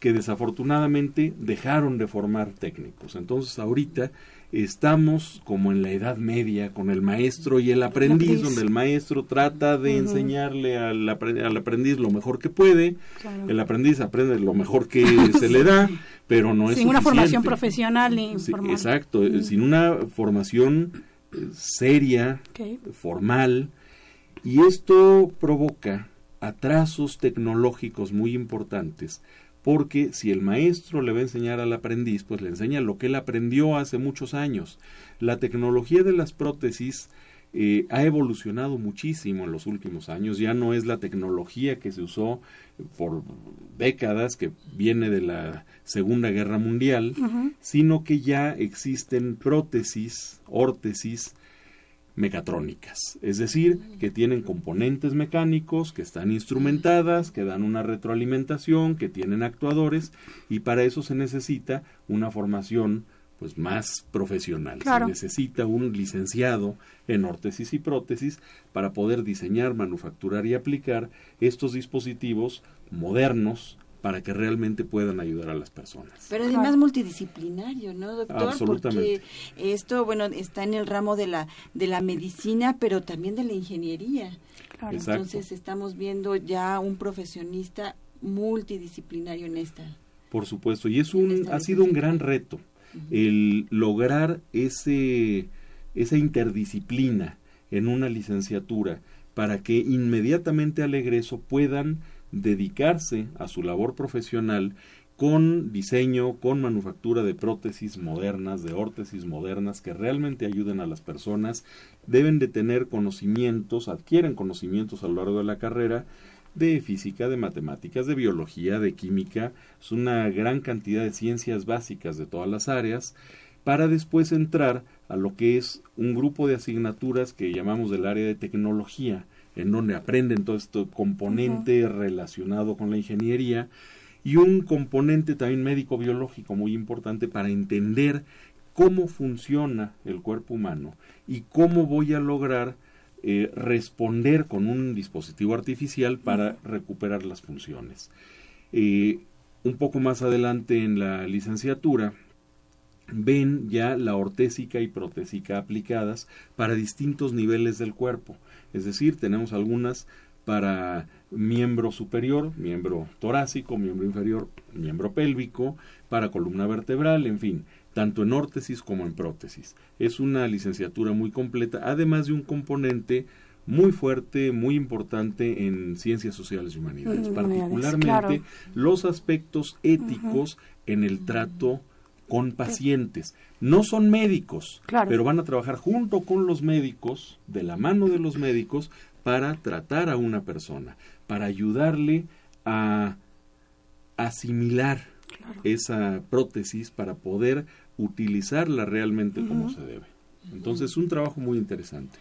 que desafortunadamente dejaron de formar técnicos. Entonces ahorita estamos como en la Edad Media con el maestro y el aprendiz, donde el maestro trata de enseñarle al, aprendiz lo mejor que puede, el aprendiz aprende lo mejor que se le da, pero no es sin una formación profesional exacto, sin una formación seria, formal, y esto provoca atrasos tecnológicos muy importantes, porque si el maestro le va a enseñar al aprendiz, pues le enseña lo que él aprendió hace muchos años. La tecnología de las prótesis eh, ha evolucionado muchísimo en los últimos años. Ya no es la tecnología que se usó por décadas, que viene de la Segunda Guerra Mundial, sino que ya existen prótesis, órtesis, mecatrónicas, es decir, que tienen componentes mecánicos, que están instrumentadas, que dan una retroalimentación, que tienen actuadores, y para eso se necesita una formación pues más profesional. Se necesita un licenciado en órtesis y prótesis para poder diseñar, manufacturar y aplicar estos dispositivos modernos para que realmente puedan ayudar a las personas. Pero además multidisciplinario, ¿no, doctor? Porque esto, bueno, está en el ramo de la de la medicina, pero también de la ingeniería. Entonces estamos viendo ya un profesionista multidisciplinario en esta. Por supuesto, y es un ha sido un gran reto el lograr ese, esa interdisciplina en una licenciatura para que inmediatamente al egreso puedan dedicarse a su labor profesional con diseño, con manufactura de prótesis modernas, de órtesis modernas que realmente ayuden a las personas, deben de tener conocimientos, adquieren conocimientos a lo largo de la carrera de física, de matemáticas, de biología, de química, es una gran cantidad de ciencias básicas de todas las áreas, para después entrar a lo que es un grupo de asignaturas que llamamos del área de tecnología, en donde aprenden todo este componente relacionado con la ingeniería y un componente también médico-biológico muy importante para entender cómo funciona el cuerpo humano y cómo voy a lograr eh, responder con un dispositivo artificial para recuperar las funciones. Eh, un poco más adelante en la licenciatura ven ya la ortésica y protésica aplicadas para distintos niveles del cuerpo. Es decir, tenemos algunas para miembro superior, miembro torácico, miembro inferior, miembro pélvico, para columna vertebral, en fin, tanto en órtesis como en prótesis. Es una licenciatura muy completa, además de un componente muy fuerte, muy importante en ciencias sociales y humanidades, particularmente los aspectos éticos en el trato con pacientes. No son médicos, pero van a trabajar junto con los médicos, de la mano de los médicos, para tratar a una persona, para ayudarle a asimilar esa prótesis para poder utilizarla realmente como se debe. Entonces, es un trabajo muy interesante.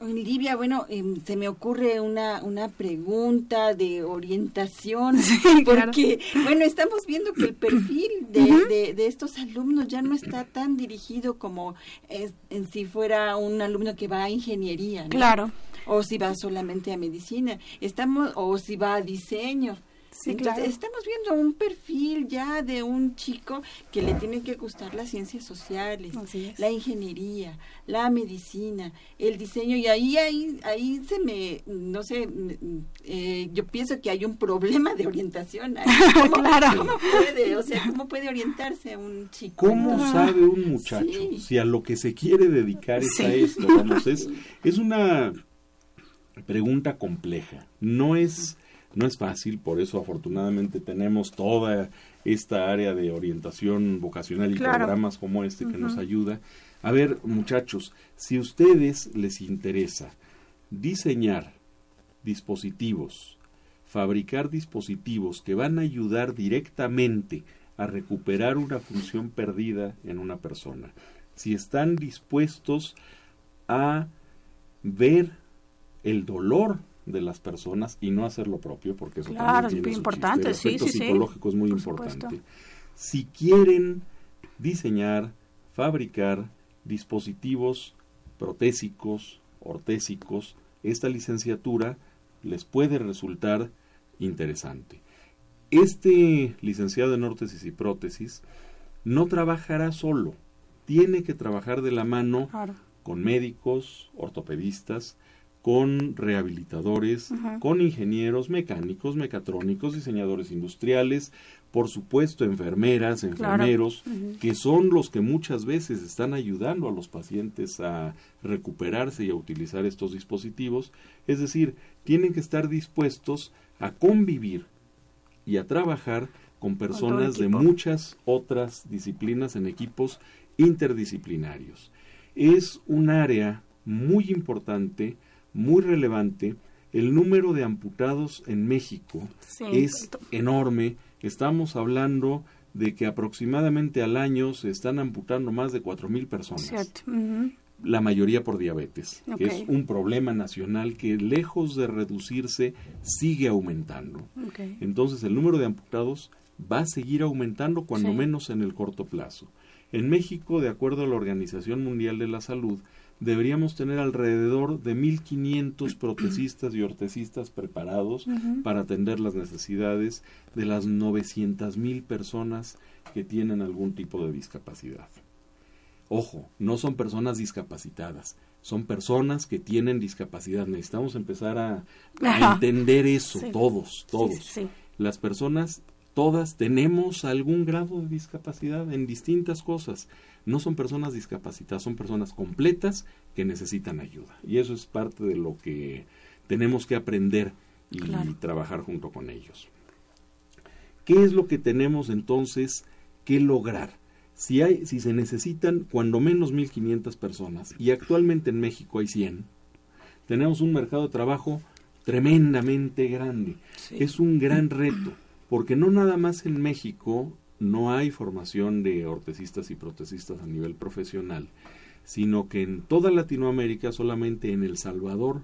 Olivia, bueno, em, se me ocurre una, una pregunta de orientación, porque, bueno, estamos viendo que el perfil de, de, estos alumnos ya no está tan dirigido como en si fuera un alumno que va a ingeniería, ¿no? Claro. O si va solamente a medicina, estamos, o si va a diseño. Sí, claro. Estamos viendo un perfil ya de un chico que le tiene que gustar las ciencias sociales, la ingeniería, la medicina, el diseño y ahí ahí ahí se me no sé eh, yo pienso que hay un problema de orientación. ¿Cómo, claro. ¿Cómo puede, o sea, cómo puede orientarse un chico? ¿Cómo sabe un muchacho si a lo que se quiere dedicar es a esto? Vamos, es es una pregunta compleja. No es no es fácil, por eso afortunadamente tenemos toda esta área de orientación vocacional y programas como este que nos ayuda. A ver, muchachos, si a ustedes les interesa diseñar dispositivos, fabricar dispositivos que van a ayudar directamente a recuperar una función perdida en una persona, si están dispuestos a ver el dolor de las personas y no hacer lo propio, porque eso claro, también tiene es importante, sí, sí, psicológico es muy importante. Si quieren diseñar, fabricar dispositivos protésicos, ortésicos, esta licenciatura les puede resultar interesante. Este licenciado en órtesis y prótesis no trabajará solo, tiene que trabajar de la mano con médicos, ortopedistas, con rehabilitadores, con ingenieros mecánicos, mecatrónicos, diseñadores industriales, por supuesto enfermeras, enfermeros, que son los que muchas veces están ayudando a los pacientes a recuperarse y a utilizar estos dispositivos. Es decir, tienen que estar dispuestos a convivir y a trabajar con personas de muchas otras disciplinas en equipos interdisciplinarios. Es un área muy importante muy relevante. El número de amputados en México es enorme. Estamos hablando de que aproximadamente al año se están amputando más de mil personas. La mayoría por diabetes, que es un problema nacional que lejos de reducirse sigue aumentando. Entonces el número de amputados va a seguir aumentando cuando menos en el corto plazo. En México, de acuerdo a la Organización Mundial de la Salud, deberíamos tener alrededor de 1.500 protesistas y ortesistas preparados para atender las necesidades de las 900.000 personas que tienen algún tipo de discapacidad. Ojo, no son personas discapacitadas, son personas que tienen discapacidad. Necesitamos empezar a, entender eso, todos, todos. Las personas, todas tenemos algún grado de discapacidad en distintas cosas no son personas discapacitadas, son personas completas que necesitan ayuda. Y eso es parte de lo que tenemos que aprender y trabajar junto con ellos. ¿Qué es lo que tenemos entonces que lograr? Si, hay, si se necesitan cuando menos 1.500 personas y actualmente en México hay 100, tenemos un mercado de trabajo tremendamente grande. Es un gran reto, porque no nada más en México no hay formación de ortesistas y protesistas a nivel profesional, sino que en toda Latinoamérica, solamente en El Salvador,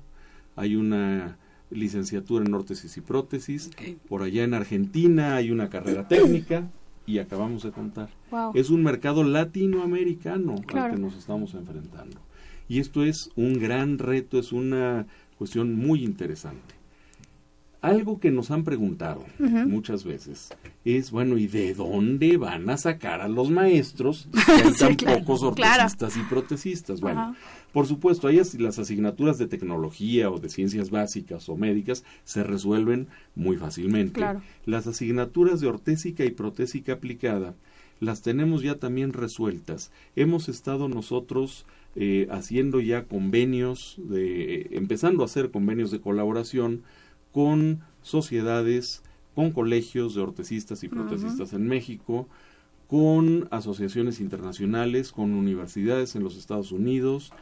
hay una licenciatura en órtesis y prótesis, por allá en Argentina hay una carrera técnica y acabamos de contar. Es un mercado latinoamericano al que nos estamos enfrentando. Y esto es un gran reto, es una cuestión muy interesante. Algo que nos han preguntado muchas veces es, bueno, ¿y de dónde van a sacar a los maestros si hay tan pocos ortesistas y protesistas? Bueno, por supuesto, ahí las asignaturas de tecnología o de ciencias básicas o médicas se resuelven muy fácilmente. Las asignaturas de ortésica y protésica aplicada las tenemos ya también resueltas. Hemos estado nosotros eh, haciendo ya convenios, de, empezando a hacer convenios de colaboración con sociedades, con colegios de ortesistas y protesistas en México, con asociaciones internacionales, con universidades en los Estados Unidos.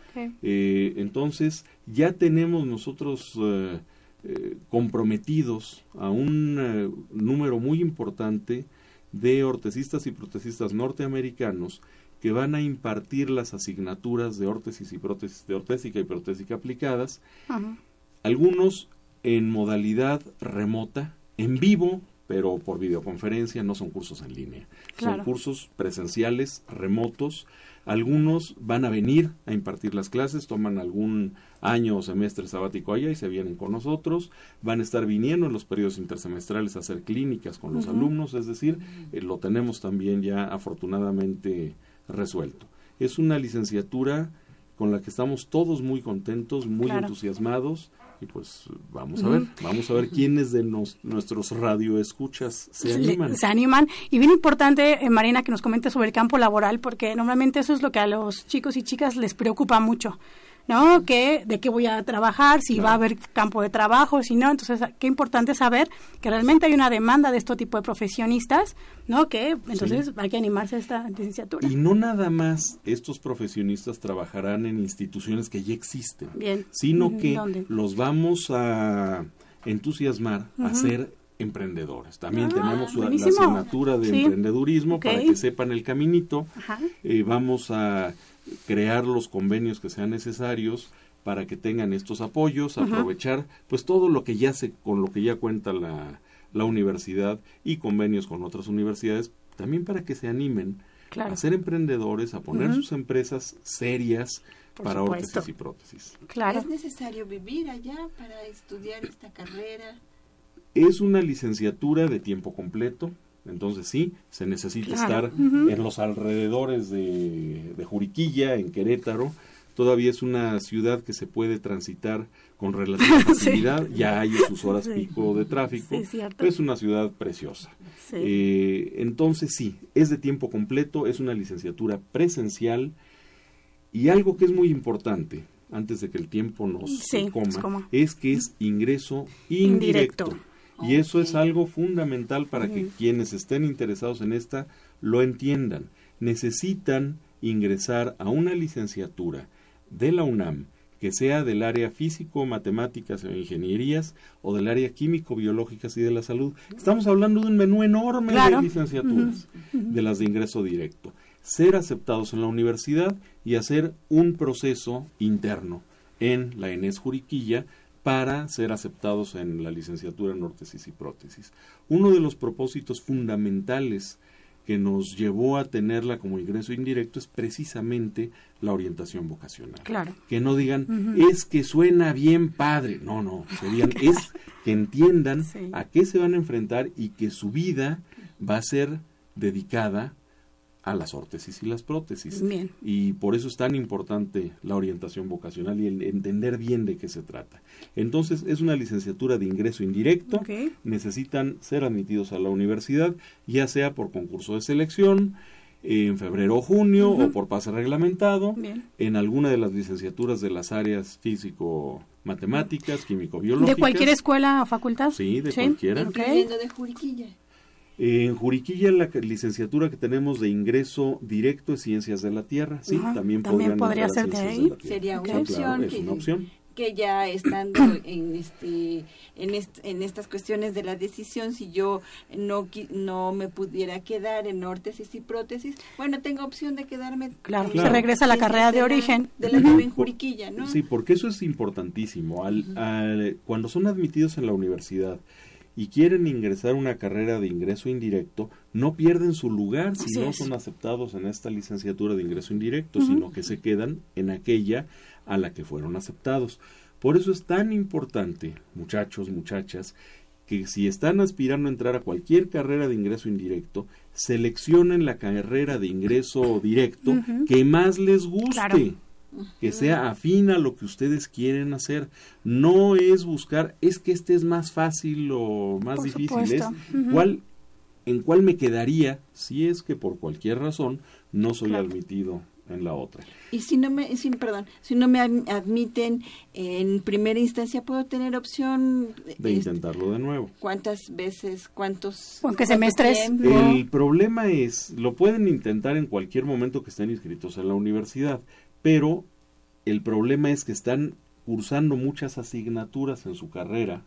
Eh, entonces, ya tenemos nosotros eh, eh, comprometidos a un número muy importante de ortesistas y protesistas norteamericanos que van a impartir las asignaturas de órtesis y prótesis, de ortésica y protésica aplicadas, algunos en modalidad remota, en vivo, pero por videoconferencia, no son cursos en línea. Son cursos presenciales, remotos. Algunos van a venir a impartir las clases, toman algún año o semestre sabático allá y se vienen con nosotros. Van a estar viniendo en los periodos intersemestrales a hacer clínicas con los alumnos, es decir, eh, lo tenemos también ya afortunadamente resuelto. Es una licenciatura con la que estamos todos muy contentos, muy entusiasmados y pues vamos a ver, vamos a ver quiénes de nuestros radioescuchas se animan. Se animan y bien importante, eh, Marina, que nos comente sobre el campo laboral porque normalmente eso es lo que a los chicos y chicas les preocupa mucho. ¿No? Que, de qué voy a trabajar, si va a haber campo de trabajo, si no. Entonces, qué importante saber que realmente hay una demanda de este tipo de profesionistas, ¿no? Que entonces hay que animarse a esta licenciatura. Y no nada más estos profesionistas trabajarán en instituciones que ya existen, sino que los vamos a entusiasmar a ser emprendedores. También ah, tenemos la asignatura de emprendedurismo para que sepan el caminito. Eh, vamos a crear los convenios que sean necesarios para que tengan estos apoyos, aprovechar pues todo lo que ya se con lo que ya cuenta la, la universidad y convenios con otras universidades, también para que se animen a ser emprendedores, a poner sus empresas serias para órtesis y prótesis. Claro. ¿Es necesario vivir allá para estudiar esta carrera? Es una licenciatura de tiempo completo, entonces sí, se necesita estar en los alrededores de, Juriquilla, en Querétaro. Todavía es una ciudad que se puede transitar con relativa facilidad. Ya hay sus horas pico de tráfico. es una ciudad preciosa. Eh, entonces sí, es de tiempo completo, es una licenciatura presencial. Y algo que es muy importante, antes de que el tiempo nos coma, es que es ingreso indirecto. Y eso es algo fundamental para que quienes estén interesados en esta lo entiendan. Necesitan ingresar a una licenciatura de la UNAM que sea del área físico, matemáticas e ingenierías o del área químico, biológicas y de la salud. Estamos hablando de un menú enorme de licenciaturas, de las de ingreso directo. Ser aceptados en la universidad y hacer un proceso interno en la ENES Juriquilla para ser aceptados en la licenciatura en órtesis y prótesis. Uno de los propósitos fundamentales que nos llevó a tenerla como ingreso indirecto es precisamente la orientación vocacional. Claro. Que no digan, es que suena bien padre. No, no, serían, es que entiendan a qué se van a enfrentar y que su vida va a ser dedicada a las órtesis y las prótesis. Y por eso es tan importante la orientación vocacional y el entender bien de qué se trata. Entonces, es una licenciatura de ingreso indirecto. Necesitan ser admitidos a la universidad, ya sea por concurso de selección, en febrero o junio, o por pase reglamentado, en alguna de las licenciaturas de las áreas físico matemáticas, químico-biológicas. ¿De cualquier escuela o facultad? Sí, de cualquiera. de Juriquilla. En Juriquilla la licenciatura que tenemos de ingreso directo es Ciencias de la Tierra, sí, también, podría ser de ahí. Sería una, opción, que, una opción. que ya estando en este en, en estas cuestiones de la decisión si yo no no me pudiera quedar en órtesis y prótesis bueno tengo opción de quedarme claro, se regresa a la carrera de, origen. de la en Juriquilla no sí porque eso es importantísimo. Al, cuando son admitidos en la universidad y quieren ingresar una carrera de ingreso indirecto, no pierden su lugar si no son aceptados en esta licenciatura de ingreso indirecto, sino que se quedan en aquella a la que fueron aceptados. Por eso es tan importante, muchachos, muchachas, que si están aspirando a entrar a cualquier carrera de ingreso indirecto, seleccionen la carrera de ingreso directo que más les guste que sea afín a lo que ustedes quieren hacer. No es buscar, es que este es más fácil o más difícil, es cuál, en cuál me quedaría si es que por cualquier razón no soy admitido en la otra. Y si no me, si, perdón, si no me admiten en primera instancia, ¿puedo tener opción de intentarlo de nuevo? ¿Cuántas veces, cuántos? ¿Qué semestres? El problema es, lo pueden intentar en cualquier momento que estén inscritos en la universidad pero el problema es que están cursando muchas asignaturas en su carrera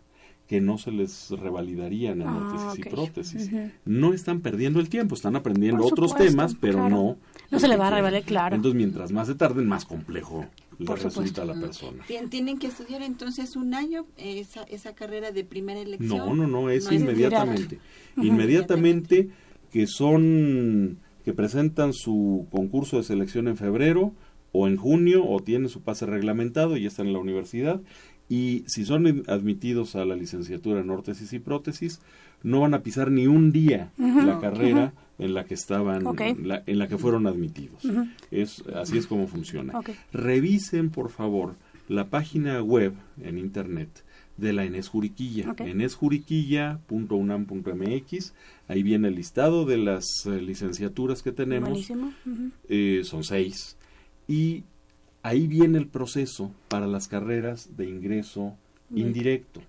que no se les revalidarían en ah, y prótesis. No están perdiendo el tiempo, están aprendiendo otros temas, pero no No se le va a revelar, claro. Entonces, mientras más se tarden, más complejo le Por resulta supuesto. a la persona. Tien- ¿Tienen que estudiar entonces un año esa, esa carrera de primera elección? No, no, no, es No es inmediatamente. Inmediatamente que son, que presentan su concurso de selección en febrero o en junio o tienen su pase reglamentado y ya están en la universidad. Y si son admitidos a la licenciatura en órtesis y prótesis, no van a pisar ni un día la carrera en la que estaban, la- en la que fueron admitidos. es, así es como funciona. Revisen, por favor, la página web en internet de la Enes Juriquilla, Ok. enesjuriquilla.unam.mx. Ahí viene el listado de las eh, licenciaturas que tenemos. Eh, son seis. Y ahí viene el proceso para las carreras de ingreso indirecto.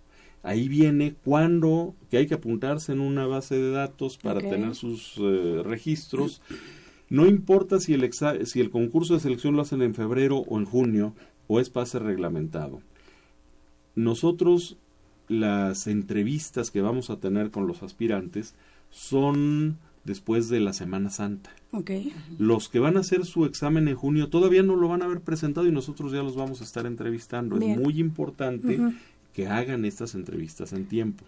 Ahí viene cuándo que hay que apuntarse en una base de datos para tener sus eh, registros. No importa si el, exa- si el concurso de selección lo hacen en febrero o en junio o es pase reglamentado. Nosotros las entrevistas que vamos a tener con los aspirantes son después de la Semana Santa. Ok. Los que van a hacer su examen en junio todavía no lo van a haber presentado y nosotros ya los vamos a estar entrevistando. Bien. Es muy importante que hagan estas entrevistas en tiempo.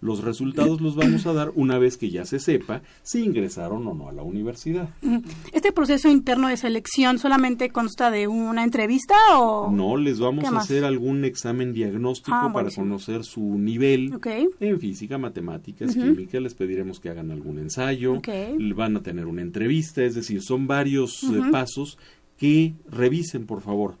Los resultados los vamos a dar una vez que ya se sepa si ingresaron o no a la universidad. Ujú. ¿Este proceso interno de selección solamente consta de una entrevista o...? No les vamos ¿Qué a hacer algún examen diagnóstico Ah, para conocer su nivel en física, matemáticas, química. Les pediremos que hagan algún ensayo. Ok. Van a tener una entrevista. Es decir, son varios eh, pasos que revisen, por favor,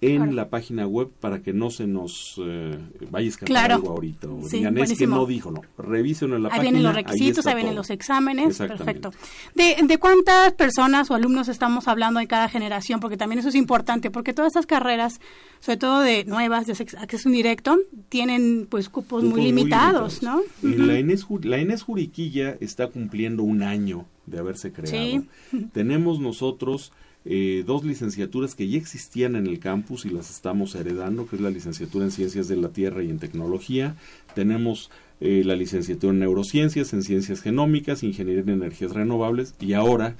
en la página web para que no se nos eh, vaya a escapar Claro. algo ahorita. O Sí, digan, es que no dijo, no. Revisen en la Ahí página. vienen los ahí requisitos, ahí vienen los exámenes, perfecto. ¿De, ¿De cuántas personas o alumnos estamos hablando de cada generación? Porque también eso es importante, porque todas estas carreras, sobre todo de nuevas, de acceso indirecto, tienen pues cupos, Cupos muy limitados, ¿no? En la, Ju- la Enes Juriquilla está cumpliendo un año de haberse creado. Sí. Tenemos nosotros eh, dos licenciaturas que ya existían en el campus y las estamos heredando, que es la licenciatura en Ciencias de la Tierra y en Tecnología. Tenemos eh, la licenciatura en Neurociencias, en Ciencias Genómicas, Ingeniería en Energías Renovables y ahora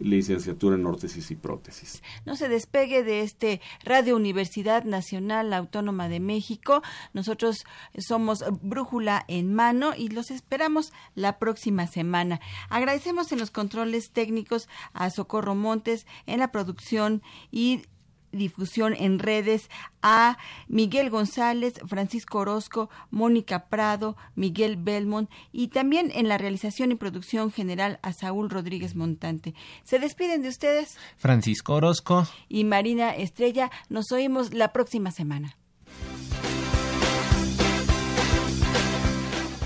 licenciatura en órtesis y prótesis. No se despegue de este Radio Universidad Nacional Autónoma de México. Nosotros somos Brújula en Mano y los esperamos la próxima semana. Agradecemos en los controles técnicos a Socorro Montes en la producción y difusión en redes a Miguel González, Francisco Orozco, Mónica Prado, Miguel Belmont y también en la realización y producción general a Saúl Rodríguez Montante. Se despiden de ustedes Francisco Orozco. y Marina Estrella. Nos oímos la próxima semana.